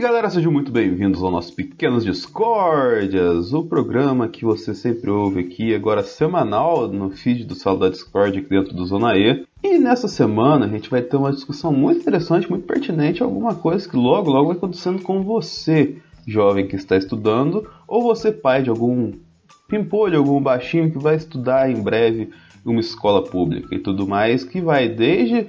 Galera, sejam muito bem-vindos ao nosso Pequenas Discórdias, o programa que você sempre ouve aqui, agora semanal, no feed do Sala da Discord aqui dentro do Zona E. E nessa semana a gente vai ter uma discussão muito interessante, muito pertinente, alguma coisa que logo, logo vai acontecendo com você, jovem que está estudando, ou você pai de algum pimpolho, algum baixinho que vai estudar em breve uma escola pública e tudo mais, que vai desde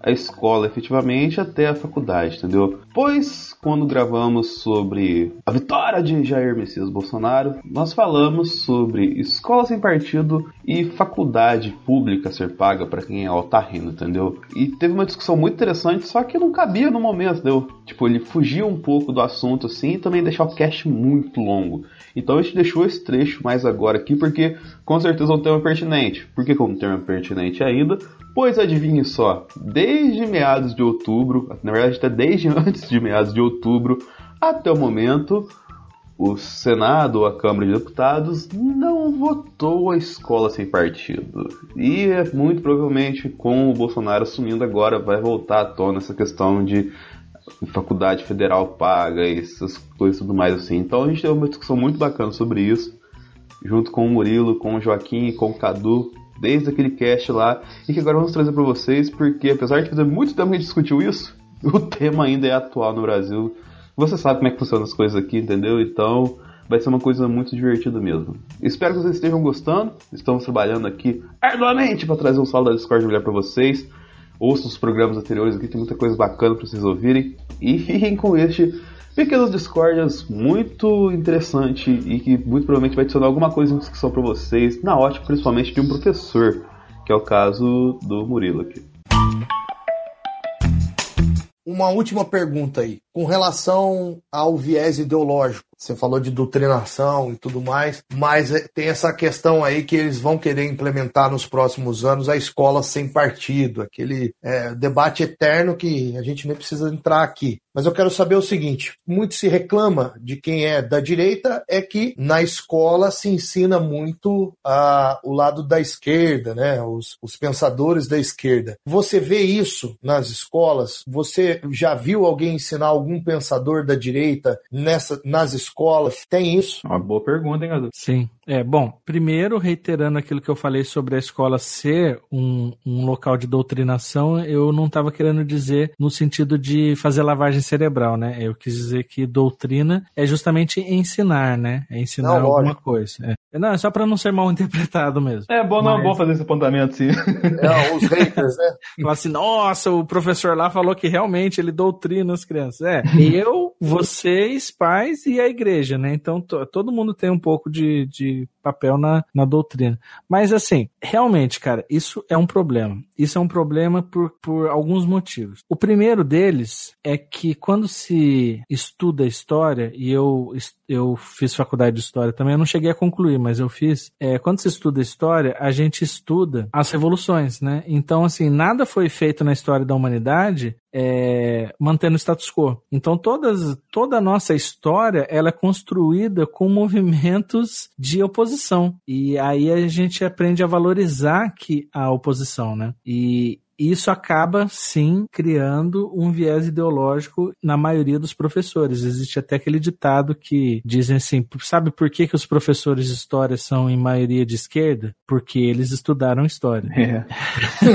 a escola efetivamente até a faculdade, entendeu? Pois quando gravamos sobre a vitória de Jair Messias Bolsonaro, nós falamos sobre escola sem partido e faculdade pública ser paga para quem é altarrino, entendeu? E teve uma discussão muito interessante, só que não cabia no momento, entendeu? Tipo, ele fugia um pouco do assunto assim e também deixar o cast muito longo. Então a gente deixou esse trecho mais agora aqui porque com certeza é um tema pertinente. Por que é um tema pertinente ainda? Pois adivinhe só, desde meados de outubro, na verdade até desde antes de meados de outubro até o momento, o Senado ou a Câmara de Deputados não votou a escola sem partido. E é muito provavelmente com o Bolsonaro assumindo agora vai voltar à tona essa questão de faculdade federal paga e essas coisas e tudo mais assim. Então a gente teve uma discussão muito bacana sobre isso, junto com o Murilo, com o Joaquim e com o Cadu, desde aquele cast lá, e que agora vamos trazer para vocês, porque apesar de fazer muito tempo que a gente discutiu isso, o tema ainda é atual no Brasil. Você sabe como é que funcionam as coisas aqui, entendeu? Então vai ser uma coisa muito divertida mesmo. Espero que vocês estejam gostando. Estamos trabalhando aqui arduamente para trazer um saldo da Discord melhor para vocês. Ouçam os programas anteriores aqui, tem muita coisa bacana para vocês ouvirem. E fiquem com este Pequenas Discórdias muito interessante e que muito provavelmente vai adicionar alguma coisa em discussão para vocês, na ótica principalmente de um professor, que é o caso do Murilo aqui. Uma última pergunta aí, com relação ao viés ideológico. Você falou de doutrinação e tudo mais, mas tem essa questão aí que eles vão querer implementar nos próximos anos a escola sem partido, aquele é, debate eterno que a gente nem precisa entrar aqui. Mas eu quero saber o seguinte: muito se reclama de quem é da direita é que na escola se ensina muito a, o lado da esquerda, né? Os, os pensadores da esquerda. Você vê isso nas escolas? Você já viu alguém ensinar algum pensador da direita nessa, nas escolas? Tem isso? Uma boa pergunta, hein, Cadu? Sim. É, bom, primeiro, reiterando aquilo que eu falei sobre a escola ser um, um local de doutrinação, eu não estava querendo dizer no sentido de fazer lavagem cerebral, né? Eu quis dizer que doutrina é justamente ensinar, né? É ensinar não, alguma coisa. É. Não, é só para não ser mal interpretado mesmo. É bom, não, é Mas... bom fazer esse apontamento, sim. Não, os haters, né? Falar assim, nossa, o professor lá falou que realmente ele doutrina as crianças. É, eu, vocês, pais e a igreja, né? Então todo mundo tem um pouco de, de papel na, na doutrina. Mas assim, realmente, cara, isso é um problema. Isso é um problema por, por alguns motivos. O primeiro deles é que quando se estuda história, e eu, eu fiz faculdade de história também, eu não cheguei a concluir, mas eu fiz. É, quando se estuda história, a gente estuda as revoluções, né? Então, assim, nada foi feito na história da humanidade é, mantendo o status quo. Então todas, toda a nossa história ela é construída com movimentos de oposição e aí a gente aprende a valorizar que a oposição, né? E isso acaba sim criando um viés ideológico na maioria dos professores. Existe até aquele ditado que dizem assim: sabe por que, que os professores de história são em maioria de esquerda? Porque eles estudaram história. É.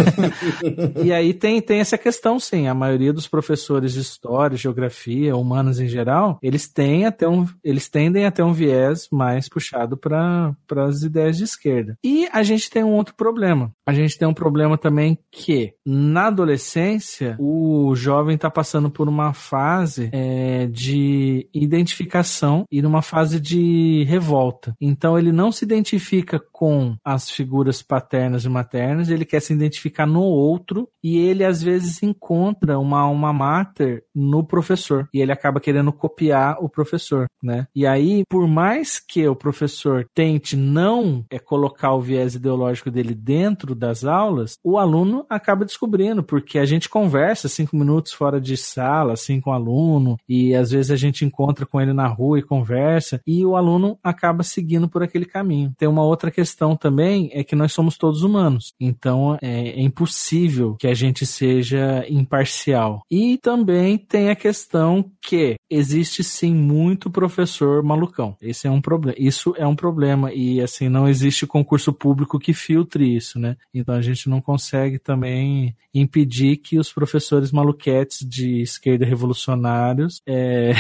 e aí tem, tem essa questão, sim. A maioria dos professores de história, geografia, humanas em geral, eles têm até um, eles tendem a ter um viés mais puxado para as ideias de esquerda. E a gente tem um outro problema. A gente tem um problema também que na adolescência o jovem está passando por uma fase é, de identificação e numa fase de revolta. Então ele não se identifica com as figuras paternas e maternas, ele quer se identificar no outro e ele às vezes encontra uma alma mater no professor e ele acaba querendo copiar o professor, né? E aí, por mais que o professor tente não é colocar o viés ideológico dele dentro das aulas, o aluno acaba descobrindo, porque a gente conversa cinco minutos fora de sala, assim, com o aluno, e às vezes a gente encontra com ele na rua e conversa, e o aluno acaba seguindo por aquele caminho. Tem uma outra questão também, é que nós somos todos humanos, então é, é impossível que a gente seja imparcial. E também tem a questão que existe sim muito professor malucão. Esse é um problema. Isso é um problema e assim não existe concurso público que filtre isso, né? Então a gente não consegue também impedir que os professores maluquetes de esquerda revolucionários é,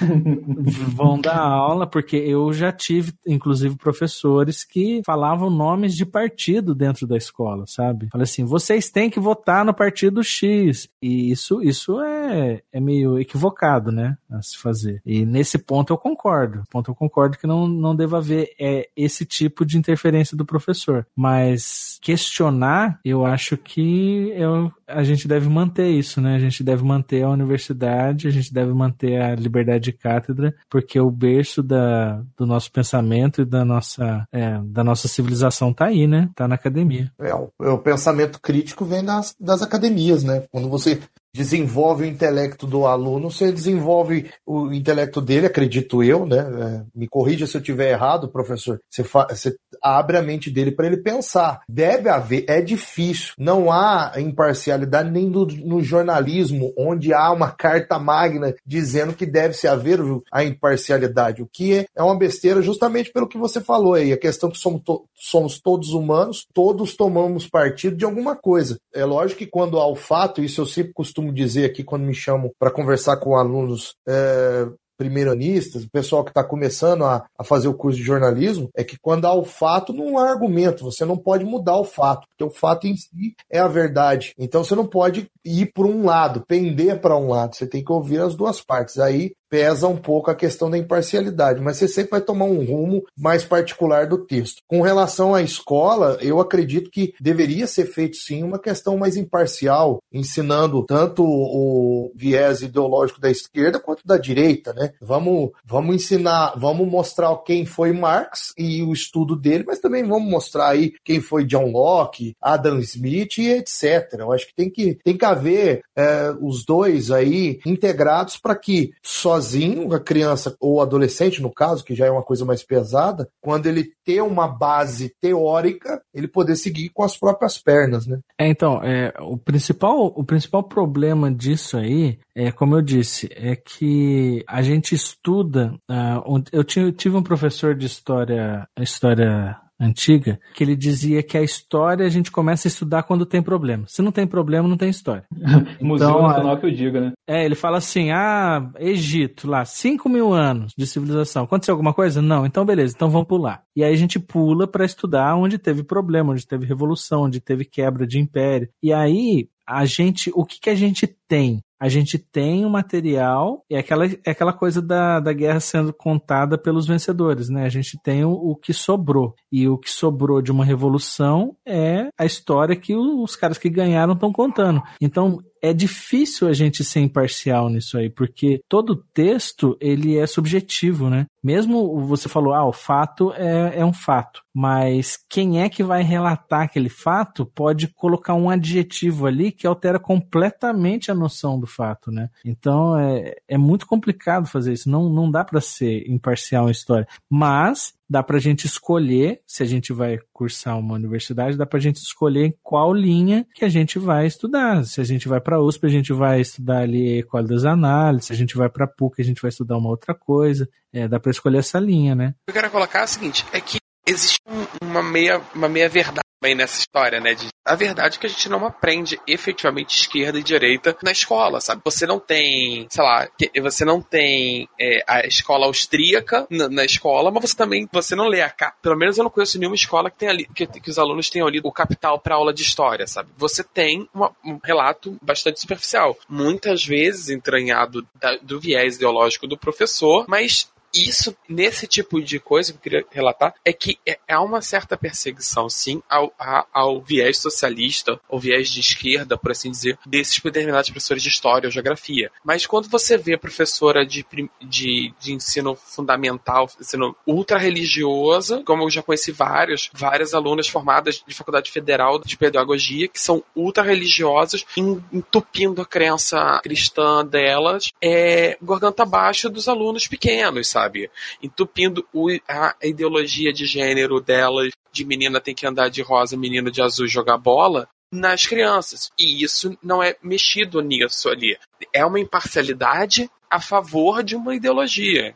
vão dar aula, porque eu já tive, inclusive, professores que falavam nomes de partido dentro da escola, sabe? Falei assim, vocês têm que votar no partido X. E isso, isso é, é meio equivocado, né? A se fazer. E nesse ponto eu concordo. Ponto eu concordo que não, não deva haver é, esse tipo de interferência do professor. Mas questionar, eu acho que eu, a gente deve manter isso, né? A gente deve manter a universidade, a gente deve manter a liberdade de cátedra, porque o berço da, do nosso pensamento e da nossa, é, da nossa civilização tá aí, né? Tá na academia. É, o, o pensamento crítico vem das, das academias, né? Quando você desenvolve o intelecto do aluno, você desenvolve o intelecto dele, acredito eu, né? É, me corrija se eu estiver errado, professor. Você, você abre a mente dele para ele pensar. Deve haver, é difícil. Não há imparcialidade nem no, no, jornalismo, onde há uma carta magna dizendo que deve se haver a imparcialidade. O que é, é uma besteira justamente pelo que você falou aí. A questão que somos, to, somos todos humanos, todos tomamos partido de alguma coisa. É lógico que quando há o fato, isso eu sempre costumo dizer aqui quando me chamam para conversar com alunos é, primeiranistas, o pessoal que está começando a, a, fazer o curso de jornalismo, é que quando há o fato, não há argumento. Você não pode mudar o fato, porque o fato em si é a verdade. Então você não pode ir por um lado, pender para um lado. Você tem que ouvir as duas partes. Aí pesa um pouco a questão da imparcialidade, mas você sempre vai tomar um rumo mais particular do texto. Com relação à escola, eu acredito que deveria ser feito sim uma questão mais imparcial, ensinando tanto o viés ideológico da esquerda quanto da direita, né? Vamos, vamos ensinar, vamos mostrar quem foi Marx e o estudo dele, mas também vamos mostrar aí quem foi John Locke, Adam Smith e etc. Eu acho que tem que, tem que haver é, os dois aí integrados para que só sozinho, a criança ou adolescente, no caso, que já é uma coisa mais pesada, quando ele ter uma base teórica, ele poder seguir com as próprias pernas, né? É, então, é, o, principal, o principal problema disso aí, é como eu disse, é que a gente estuda. Uh, eu tive um professor de história, história antiga, que ele dizia que a história a gente começa a estudar quando tem problema. Se não tem problema, não tem história. Museu então, Nacional que eu diga, né? É, ele fala assim, ah, Egito, lá, 5 mil anos de civilização. Aconteceu alguma coisa? Não. Então, beleza, então vamos pular. E aí a gente pula para estudar onde teve problema, onde teve revolução, onde teve quebra de império. E aí, a gente, o que, que a gente tem? A gente tem o material, é aquela, é aquela coisa da, da guerra sendo contada pelos vencedores, né? A gente tem o, o que sobrou. E o que sobrou de uma revolução é a história que os caras que ganharam estão contando. Então, é difícil a gente ser imparcial nisso aí, porque todo texto ele é subjetivo, né? Mesmo você falou, ah, o fato é, é um fato, mas quem é que vai relatar aquele fato pode colocar um adjetivo ali que altera completamente a noção do fato, né? Então é, é muito complicado fazer isso, não, não dá para ser imparcial em história, mas dá para a gente escolher, se a gente vai cursar uma universidade, dá para a gente escolher qual linha que a gente vai estudar. Se a gente vai para a USP, a gente vai estudar ali Ecole das Análises, se a gente vai para a PUC, a gente vai estudar uma outra coisa. É, dá para escolher essa linha, né? Eu quero colocar é o seguinte, é que existe uma meia, uma meia verdade bem nessa história, né? De, a verdade é que a gente não aprende efetivamente esquerda e direita na escola, sabe? Você não tem, sei lá, você não tem é, a escola austríaca na, na, escola, mas você também você não lê a pelo menos eu não conheço nenhuma escola que tenha ali que, que os alunos tenham lido o Capital para aula de história, sabe? Você tem uma, um relato bastante superficial, muitas vezes entranhado da, do viés ideológico do professor, mas isso, nesse tipo de coisa que eu queria relatar, é que é, há uma certa perseguição, sim, ao, ao viés socialista, ao viés de esquerda, por assim dizer, desses determinados professores de história ou geografia. Mas quando você vê professora de, de, de ensino fundamental, ensino ultra religiosa, como eu já conheci vários, várias alunas formadas de faculdade federal de pedagogia, que são ultra religiosas, entupindo a crença cristã delas, é, garganta abaixo dos alunos pequenos, sabe? Sabe? Entupindo o, a ideologia de gênero delas, de menina tem que andar de rosa, menino de azul jogar bola, nas crianças. E isso não é mexido nisso ali. É uma imparcialidade a favor de uma ideologia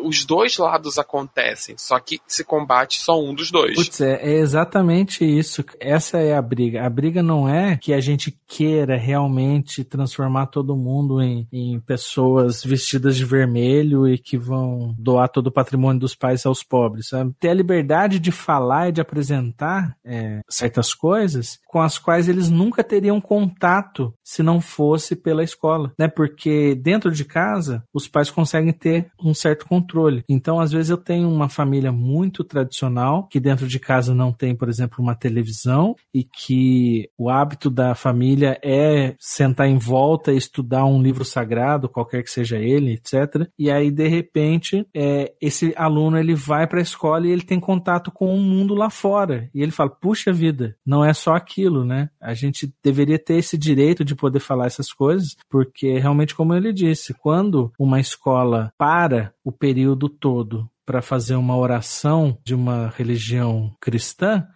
os dois lados acontecem, só que se combate só um dos dois. Putz, é, é, exatamente isso. Essa é a briga. A briga não é que a gente queira realmente transformar todo mundo em, em pessoas vestidas de vermelho e que vão doar todo o patrimônio dos pais aos pobres. Sabe? Ter a liberdade de falar e de apresentar é, certas coisas com as quais eles nunca teriam contato se não fosse pela escola, né? Porque dentro de casa os pais conseguem ter um certo controle. Então, às vezes, eu tenho uma família muito tradicional, que dentro de casa não tem, por exemplo, uma televisão, e que o hábito da família é sentar em volta e estudar um livro sagrado, qualquer que seja ele, etc. E aí, de repente, é, esse aluno ele vai para a escola e ele tem contato com o mundo lá fora. E ele fala: puxa vida, não é só aquilo, né? A gente deveria ter esse direito de poder falar essas coisas, porque realmente, como ele disse, quando uma escola para o período todo para fazer uma oração de uma religião cristã,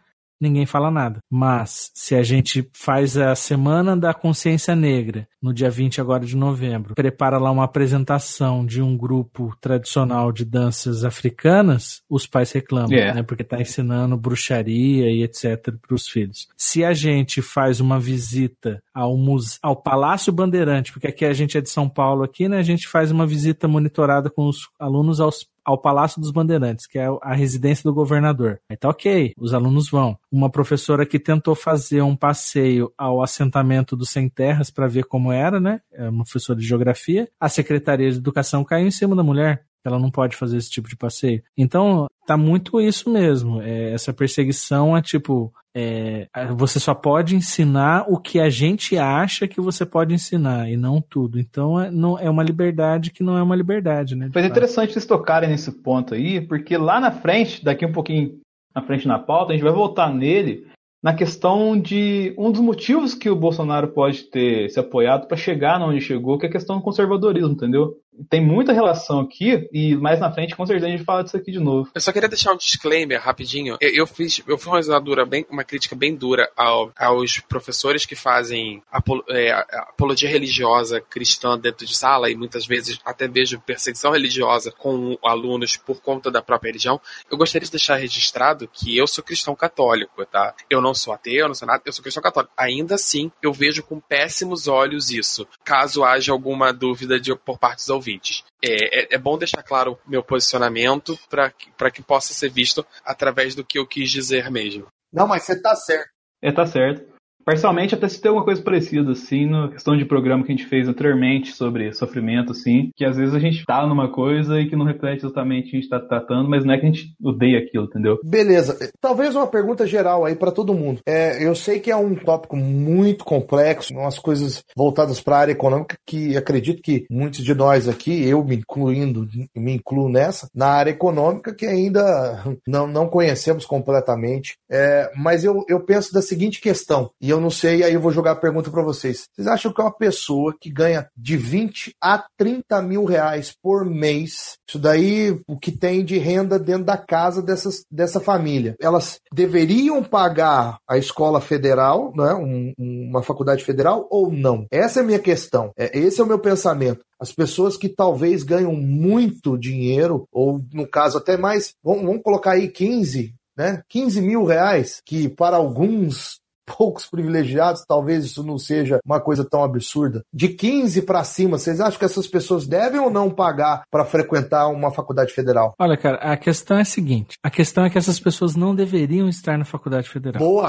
ninguém fala nada. Mas se a gente faz a Semana da Consciência Negra, no dia 20 agora de novembro, prepara lá uma apresentação de um grupo tradicional de danças africanas, os pais reclamam, yeah. né? Porque está ensinando bruxaria e etc para os filhos. Se a gente faz uma visita ao, muse... ao Palácio Bandeirante, porque aqui a gente é de São Paulo aqui, né? A gente faz uma visita monitorada com os alunos aos ao Palácio dos Bandeirantes, que é a residência do governador. Aí tá ok, os alunos vão. Uma professora que tentou fazer um passeio ao assentamento do Sem Terras para ver como era, né? É uma professora de geografia. A Secretaria de Educação caiu em cima da mulher. Ela não pode fazer esse tipo de passeio. Então, tá muito isso mesmo. É, essa perseguição é tipo, é, você só pode ensinar o que a gente acha que você pode ensinar e não tudo. Então é, não, é uma liberdade que não é uma liberdade, né? Foi interessante vocês tocarem nesse ponto aí, porque lá na frente, daqui um pouquinho na frente na pauta, a gente vai voltar nele na questão de um dos motivos que o Bolsonaro pode ter se apoiado para chegar onde chegou, que é a questão do conservadorismo, entendeu? Tem muita relação aqui e mais na frente com certeza a gente fala disso aqui de novo. Eu só queria deixar um disclaimer rapidinho. Eu, eu fiz, eu fiz uma dura bem, uma crítica bem dura ao, aos professores que fazem é, apologia religiosa cristã dentro de sala e muitas vezes até vejo perseguição religiosa com alunos por conta da própria religião. Eu gostaria de deixar registrado que eu sou cristão católico, tá? Eu não sou ateu, eu não sou nada, eu sou cristão católico. Ainda assim, eu vejo com péssimos olhos isso. Caso haja alguma dúvida de, por parte dos ouvintes. É, é, é bom deixar claro o meu posicionamento para que, que possa ser visto através do que eu quis dizer mesmo. Não, mas você tá certo. É, tá certo. Parcialmente até se tem alguma coisa parecida, assim, na questão de programa que a gente fez anteriormente sobre sofrimento, assim, que às vezes a gente tá numa coisa e que não reflete exatamente o que a gente tá tratando, mas não é que a gente odeia aquilo, entendeu? Beleza. Talvez uma pergunta geral aí para todo mundo. É, eu sei que é um tópico muito complexo, umas coisas voltadas para a área econômica que acredito que muitos de nós aqui, eu me incluindo, me incluo nessa, na área econômica que ainda não, não conhecemos completamente. É, mas eu, eu penso da seguinte questão, e eu não sei, aí eu vou jogar a pergunta para vocês. Vocês acham que uma pessoa que ganha de 20 a 30 mil reais por mês, isso daí o que tem de renda dentro da casa dessas, dessa família, elas deveriam pagar a escola federal, né, um, uma faculdade federal ou não? Essa é a minha questão. É, esse é o meu pensamento. As pessoas que talvez ganham muito dinheiro, ou no caso até mais, vamos, vamos colocar aí 15, né? 15 mil reais, que para alguns poucos privilegiados, talvez isso não seja uma coisa tão absurda. De 15 para cima, vocês acham que essas pessoas devem ou não pagar para frequentar uma faculdade federal? Olha, cara, a questão é a seguinte: a questão é que essas pessoas não deveriam estar na faculdade federal. Boa!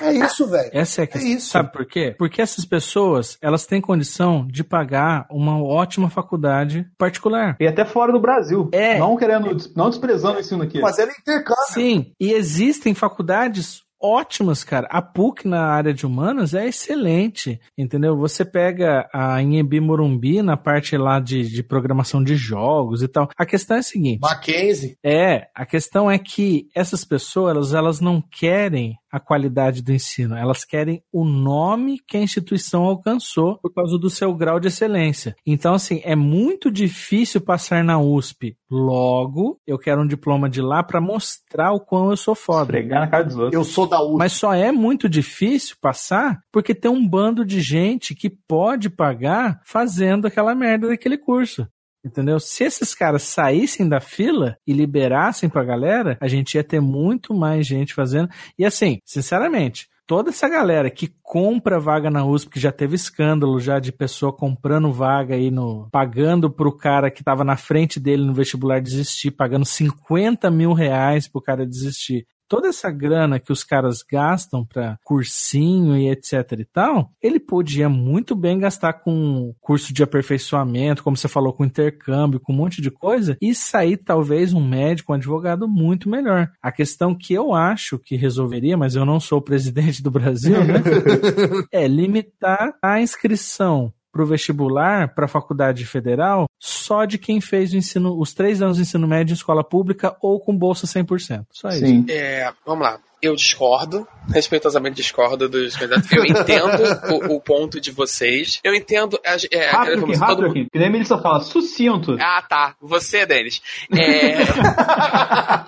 É isso, velho. Essa é a questão. É isso. Sabe por quê? Porque essas pessoas, elas têm condição de pagar uma ótima faculdade particular. E até fora do Brasil. É. Não querendo, não desprezando o ensino aqui. Fazendo intercâmbio. Sim, e existem faculdades ótimas, cara. A PUC na área de humanas é excelente, entendeu? Você pega a Inhebi Morumbi na parte lá de, de programação de jogos e tal. A questão é a seguinte. Mackenzie. É, a questão é que essas pessoas, elas não querem a qualidade do ensino, elas querem o nome que a instituição alcançou por causa do seu grau de excelência. Então, assim, é muito difícil passar na USP. Logo, eu quero um diploma de lá para mostrar o quão eu sou foda. Pregar na cara dos outros. Eu sou da USP. Mas só é muito difícil passar porque tem um bando de gente que pode pagar fazendo aquela merda daquele curso. Entendeu? Se esses caras saíssem da fila e liberassem pra galera, a gente ia ter muito mais gente fazendo. E assim, sinceramente, toda essa galera que compra vaga na USP, que já teve escândalo já de pessoa comprando vaga aí no. pagando pro cara que tava na frente dele no vestibular desistir, pagando 50 mil reais pro cara desistir toda essa grana que os caras gastam para cursinho e etc e tal, ele podia muito bem gastar com curso de aperfeiçoamento, como você falou, com intercâmbio, com um monte de coisa, e sair talvez um médico, um advogado muito melhor. A questão que eu acho que resolveria, mas eu não sou o presidente do Brasil, né? é limitar a inscrição para o vestibular, para a faculdade federal, só de quem fez o ensino, os três anos de ensino médio em escola pública ou com bolsa 100%. Só isso. Sim. É, vamos lá. Eu discordo, respeitosamente discordo dos candidatos. Eu entendo o, o ponto de vocês. Eu entendo. É, Rápido aqui, todo rápido mundo- aqui. Que nem a Melissa fala, sucinto. Ah, tá. Você, Denis. É...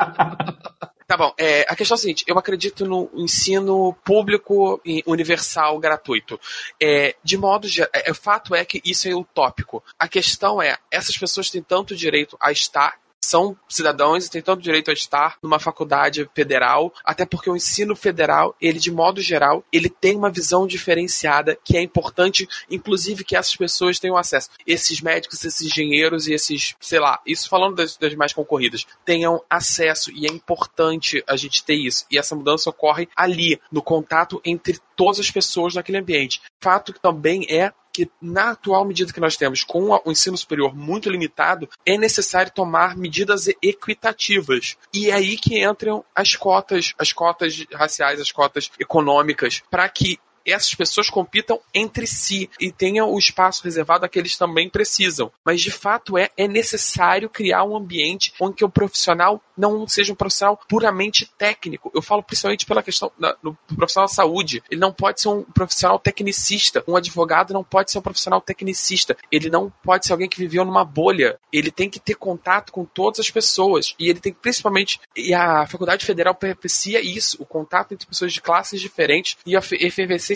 É, a questão é a seguinte: eu acredito no ensino público e universal gratuito. É, de modo geral, é, o fato é que isso é utópico. A questão é: essas pessoas têm tanto direito a estar. São cidadãos e têm tanto direito a estar numa faculdade federal, até porque o ensino federal, ele de modo geral, ele tem uma visão diferenciada que é importante, inclusive que essas pessoas tenham acesso. Esses médicos, esses engenheiros e esses, sei lá, isso falando das, das mais concorridas, tenham acesso e é importante a gente ter isso. E essa mudança ocorre ali, no contato entre todas as pessoas naquele ambiente. Fato que também é que na atual medida que nós temos com o ensino superior muito limitado, é necessário tomar medidas equitativas. E é aí que entram as cotas, as cotas raciais, as cotas econômicas, para que essas pessoas compitam entre si e tenham o espaço reservado a que eles também precisam. Mas de fato é, é necessário criar um ambiente onde o profissional não seja um profissional puramente técnico. Eu falo principalmente pela questão do profissional da saúde. Ele não pode ser um profissional tecnicista. Um advogado não pode ser um profissional tecnicista. Ele não pode ser alguém que viveu numa bolha. Ele tem que ter contato com todas as pessoas. E ele tem principalmente, e a Faculdade Federal propicia isso, o contato entre pessoas de classes diferentes e a fe-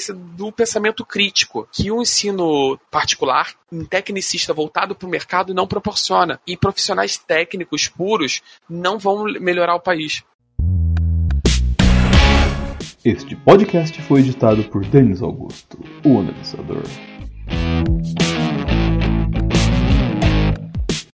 do pensamento crítico, que o ensino particular, um tecnicista voltado para o mercado, não proporciona. E profissionais técnicos puros não vão melhorar o país. Este podcast foi editado por Denis Augusto, o analisador.